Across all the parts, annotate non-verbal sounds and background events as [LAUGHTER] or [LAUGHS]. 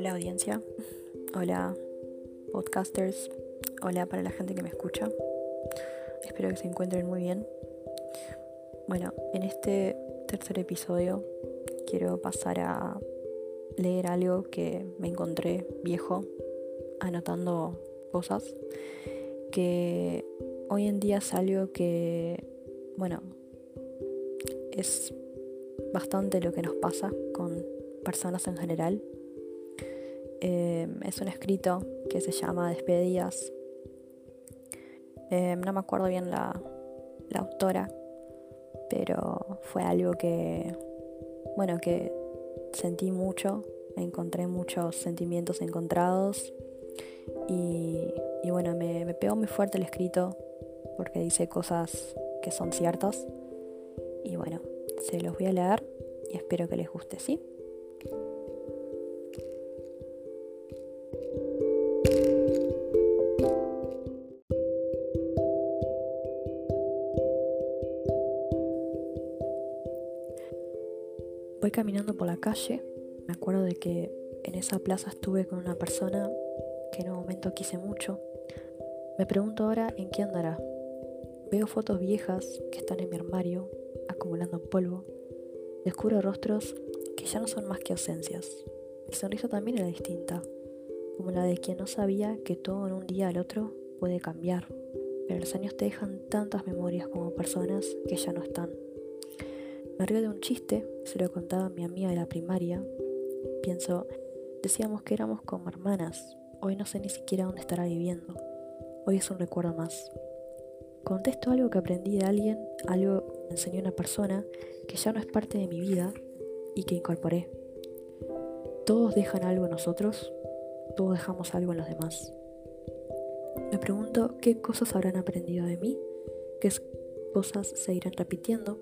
Hola audiencia, hola podcasters, hola para la gente que me escucha. Espero que se encuentren muy bien. Bueno, en este tercer episodio quiero pasar a leer algo que me encontré viejo anotando cosas que hoy en día es algo que, bueno, es bastante lo que nos pasa con personas en general. Em, es un escrito que se llama Despedidas. Em, no me acuerdo bien la, autora, pero fue algo que, bueno, que sentí mucho, encontré muchos sentimientos encontrados y, bueno, me, me pegó muy fuerte el escrito porque dice cosas que son ciertas y bueno, se los voy a leer y espero que les guste, ¿sí? Voy caminando por la calle, me acuerdo de que en esa plaza estuve con una persona que en un momento quise mucho. Me pregunto ahora en qué andará. Veo fotos viejas que están en mi armario, acumulando polvo. Descubro rostros que ya no son más que ausencias. Mi sonrisa también era distinta, como la de quien no sabía que todo en un día al otro puede cambiar, pero los años te dejan tantas memorias como personas que ya no están. Me de un chiste, se lo contaba a mi amiga de la primaria. Pienso, decíamos que éramos como hermanas. Hoy no sé ni siquiera dónde estará viviendo. Hoy es un recuerdo más. Contesto algo que aprendí de alguien, algo que me enseñó una persona que ya no es parte de mi vida y que incorporé. Todos dejan algo en nosotros, todos dejamos algo en los demás. Me pregunto qué cosas habrán aprendido de mí, qué cosas se irán repitiendo,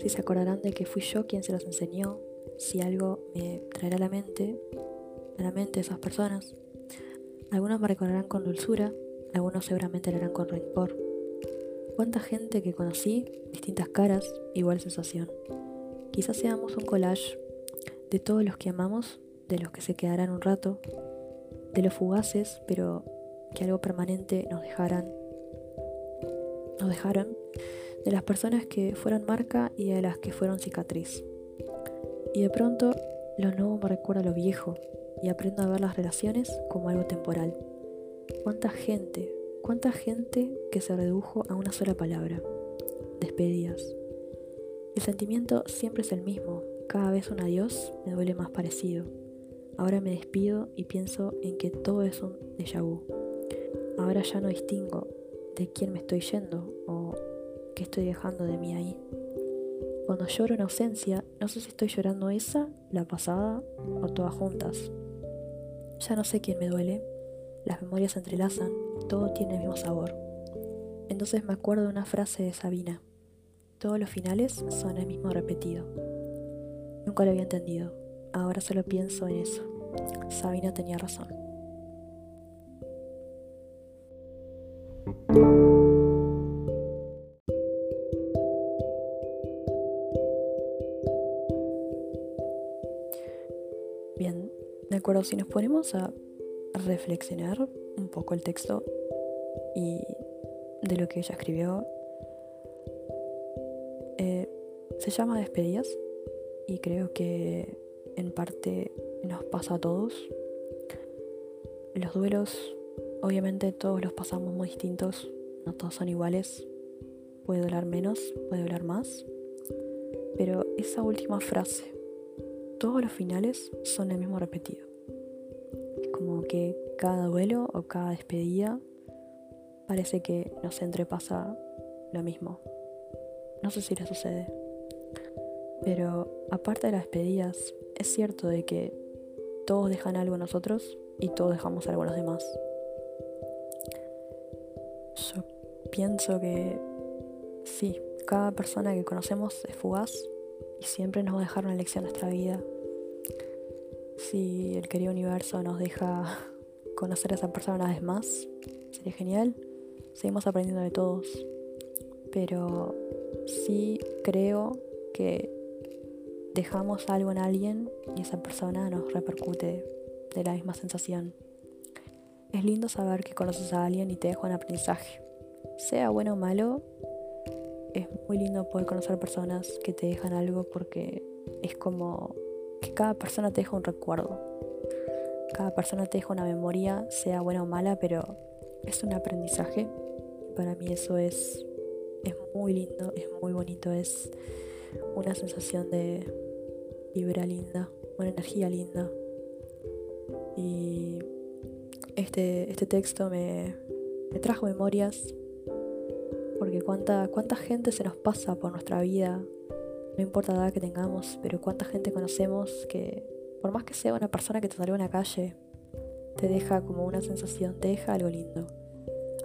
si se acordarán de que fui yo quien se los enseñó, si algo me traerá a la mente, a la mente esas personas. Algunos me recordarán con dulzura, algunos seguramente lo harán con rencor. Cuánta gente que conocí, distintas caras, igual sensación. Quizás seamos un collage de todos los que amamos, de los que se quedarán un rato, de los fugaces, pero que algo permanente nos dejaran, nos dejaron de las personas que fueron marca y de las que fueron cicatriz. Y de pronto lo nuevo me recuerda a lo viejo y aprendo a ver las relaciones como algo temporal. ¿Cuánta gente, cuánta gente que se redujo a una sola palabra? Despedidas. El sentimiento siempre es el mismo, cada vez un adiós me duele más parecido. Ahora me despido y pienso en que todo es un déjà vu. Ahora ya no distingo de quién me estoy yendo o estoy dejando de mí ahí. Cuando lloro en ausencia, no sé si estoy llorando esa, la pasada o todas juntas. Ya no sé quién me duele, las memorias se entrelazan, todo tiene el mismo sabor. Entonces me acuerdo de una frase de Sabina. Todos los finales son el mismo repetido. Nunca lo había entendido, ahora solo pienso en eso. Sabina tenía razón. Si nos ponemos a reflexionar un poco el texto y de lo que ella escribió, eh, se llama Despedidas y creo que en parte nos pasa a todos. Los duelos, obviamente todos los pasamos muy distintos, no todos son iguales, puede doler menos, puede doler más, pero esa última frase todos los finales son el mismo repetido. Como que cada duelo o cada despedida parece que nos entrepasa lo mismo. No sé si le sucede. Pero aparte de las despedidas, es cierto de que todos dejan algo en nosotros y todos dejamos algo en los demás. Yo pienso que sí, cada persona que conocemos es fugaz y siempre nos va a dejar una lección en nuestra vida. Si el querido universo nos deja [LAUGHS] conocer a esa persona una vez más, sería genial. Seguimos aprendiendo de todos. Pero sí creo que dejamos algo en alguien y esa persona nos repercute de la misma sensación. Es lindo saber que conoces a alguien y te deja un aprendizaje. Sea bueno o malo, es muy lindo poder conocer personas que te dejan algo porque es como cada persona te deja un recuerdo. Cada persona te deja una memoria, sea buena o mala, pero es un aprendizaje. Para mí eso es, es muy lindo, es muy bonito, es una sensación de vibra linda, una energía linda. Y este, este texto me, trajo memorias porque cuánta, cuánta gente se nos pasa por nuestra vida, no importa la edad que tengamos, pero cuánta gente conocemos que, por más que sea una persona que te salió en la calle, te deja como una sensación, te deja algo lindo.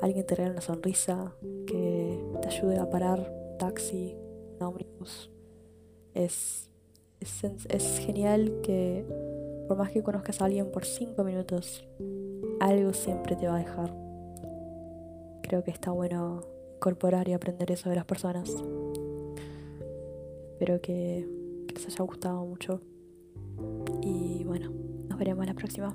Alguien te regala una sonrisa, que te ayude a parar un taxi, un ómnibus. Es, es, es genial que por más que conozcas a alguien por cinco minutos, algo siempre te va a dejar. Creo que está bueno incorporar y aprender eso de las personas. Espero que, les haya gustado mucho. Y bueno, nos veremos la próxima.